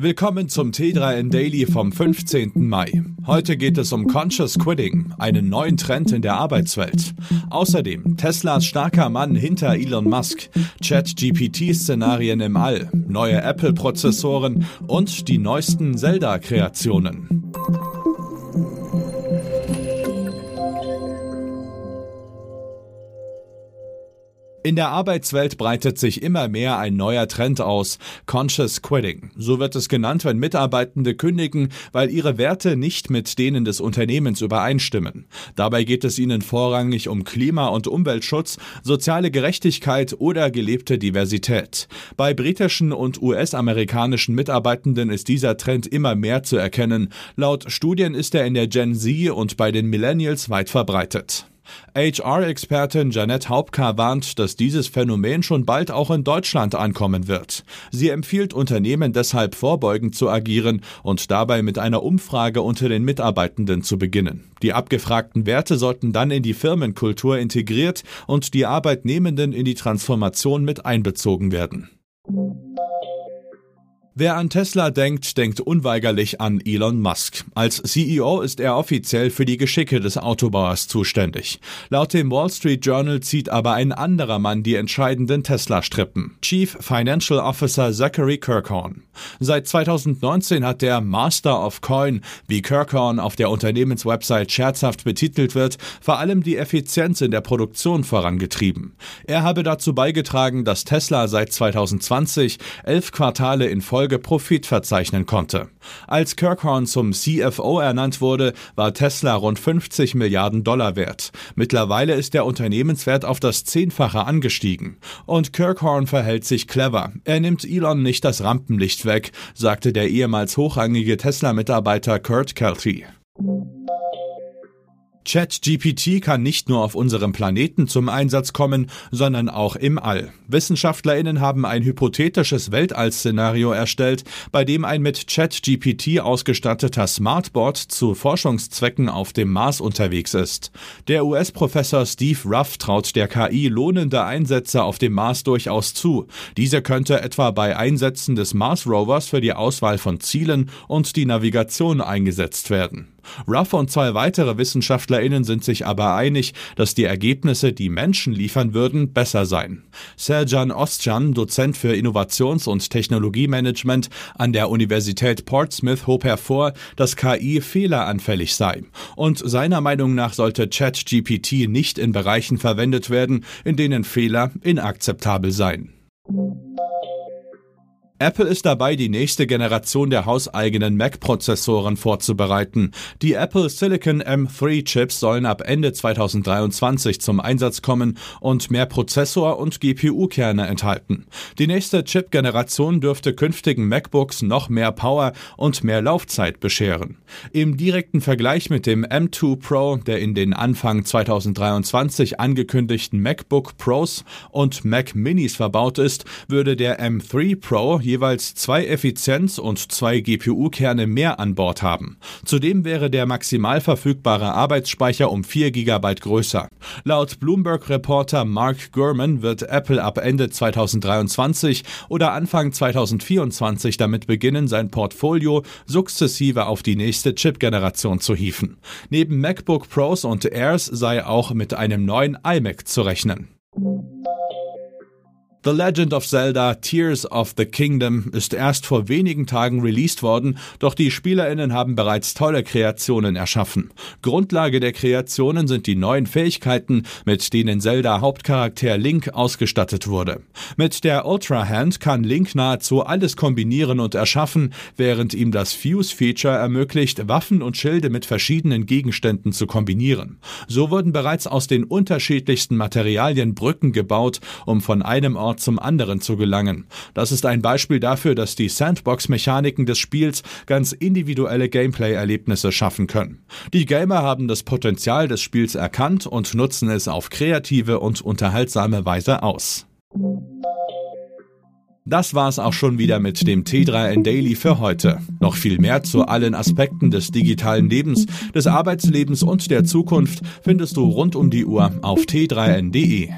Willkommen zum T3N Daily vom 15. Mai. Heute geht es um Conscious Quitting, einen neuen Trend in der Arbeitswelt. Außerdem Teslas starker Mann hinter Elon Musk, Chat-GPT-Szenarien im All, neue Apple-Prozessoren und die neuesten Zelda-Kreationen. In der Arbeitswelt breitet sich immer mehr ein neuer Trend aus, Conscious Quitting. So wird es genannt, wenn Mitarbeitende kündigen, weil ihre Werte nicht mit denen des Unternehmens übereinstimmen. Dabei geht es ihnen vorrangig um Klima- und Umweltschutz, soziale Gerechtigkeit oder gelebte Diversität. Bei britischen und US-amerikanischen Mitarbeitenden ist dieser Trend immer mehr zu erkennen. Laut Studien ist er in der Gen Z und bei den Millennials weit verbreitet. HR-Expertin Janette Hauptka warnt, dass dieses Phänomen schon bald auch in Deutschland ankommen wird. Sie empfiehlt Unternehmen deshalb vorbeugend zu agieren und dabei mit einer Umfrage unter den Mitarbeitenden zu beginnen. Die abgefragten Werte sollten dann in die Firmenkultur integriert und die Arbeitnehmenden in die Transformation mit einbezogen werden. Wer an Tesla denkt, denkt unweigerlich an Elon Musk. Als CEO ist er offiziell für die Geschicke des Autobauers zuständig. Laut dem Wall Street Journal zieht aber ein anderer Mann die entscheidenden Tesla-Strippen. Chief Financial Officer Zachary Kirkhorn. Seit 2019 hat der Master of Coin, wie Kirkhorn auf der Unternehmenswebsite scherzhaft betitelt wird, vor allem die Effizienz in der Produktion vorangetrieben. Er habe dazu beigetragen, dass Tesla seit 2020 elf Quartale in Folge Folge Profit verzeichnen konnte. Als Kirkhorn zum CFO ernannt wurde, war Tesla rund 50 Milliarden Dollar wert. Mittlerweile ist der Unternehmenswert auf das Zehnfache angestiegen. Und Kirkhorn verhält sich clever. Er nimmt Elon nicht das Rampenlicht weg, sagte der ehemals hochrangige Tesla-Mitarbeiter Kurt Kelty. ChatGPT kann nicht nur auf unserem Planeten zum Einsatz kommen, sondern auch im All. WissenschaftlerInnen haben ein hypothetisches Weltall-Szenario erstellt, bei dem ein mit ChatGPT ausgestatteter Smartboard zu Forschungszwecken auf dem Mars unterwegs ist. Der US-Professor Steve Ruff traut der KI lohnende Einsätze auf dem Mars durchaus zu. Diese könnte etwa bei Einsätzen des Mars Rovers für die Auswahl von Zielen und die Navigation eingesetzt werden. Ruff und zwei weitere WissenschaftlerInnen sind sich aber einig, dass die Ergebnisse, die Menschen liefern würden, besser seien. Serjan Ostjan, Dozent für Innovations- und Technologiemanagement an der Universität Portsmouth, hob hervor, dass KI fehleranfällig sei. Und seiner Meinung nach sollte ChatGPT nicht in Bereichen verwendet werden, in denen Fehler inakzeptabel seien. Apple ist dabei, die nächste Generation der hauseigenen Mac-Prozessoren vorzubereiten. Die Apple Silicon M3-Chips sollen ab Ende 2023 zum Einsatz kommen und mehr Prozessor- und GPU-Kerne enthalten. Die nächste Chip-Generation dürfte künftigen MacBooks noch mehr Power und mehr Laufzeit bescheren. Im direkten Vergleich mit dem M2 Pro, der in den Anfang 2023 angekündigten MacBook Pros und Mac Minis verbaut ist, würde der M3 Pro jeweils zwei Effizienz- und zwei GPU-Kerne mehr an Bord haben. Zudem wäre der maximal verfügbare Arbeitsspeicher um 4 GB größer. Laut Bloomberg-Reporter Mark Gurman wird Apple ab Ende 2023 oder Anfang 2024 damit beginnen, sein Portfolio sukzessive auf die nächste Chip-Generation zu hieven. Neben MacBook Pros und Airs sei auch mit einem neuen iMac zu rechnen. The Legend of Zelda Tears of the Kingdom ist erst vor wenigen Tagen released worden, doch die SpielerInnen haben bereits tolle Kreationen erschaffen. Grundlage der Kreationen sind die neuen Fähigkeiten, mit denen Zelda Hauptcharakter Link ausgestattet wurde. Mit der Ultra Hand kann Link nahezu alles kombinieren und erschaffen, während ihm das Fuse-Feature ermöglicht, Waffen und Schilde mit verschiedenen Gegenständen zu kombinieren. So wurden bereits aus den unterschiedlichsten Materialien Brücken gebaut, um von einem Ort Ort zum anderen zu gelangen. Das ist ein Beispiel dafür, dass die Sandbox-Mechaniken des Spiels ganz individuelle Gameplay-Erlebnisse schaffen können. Die Gamer haben das Potenzial des Spiels erkannt und nutzen es auf kreative und unterhaltsame Weise aus. Das war's auch schon wieder mit dem T3N Daily für heute. Noch viel mehr zu allen Aspekten des digitalen Lebens, des Arbeitslebens und der Zukunft findest du rund um die Uhr auf t3n.de.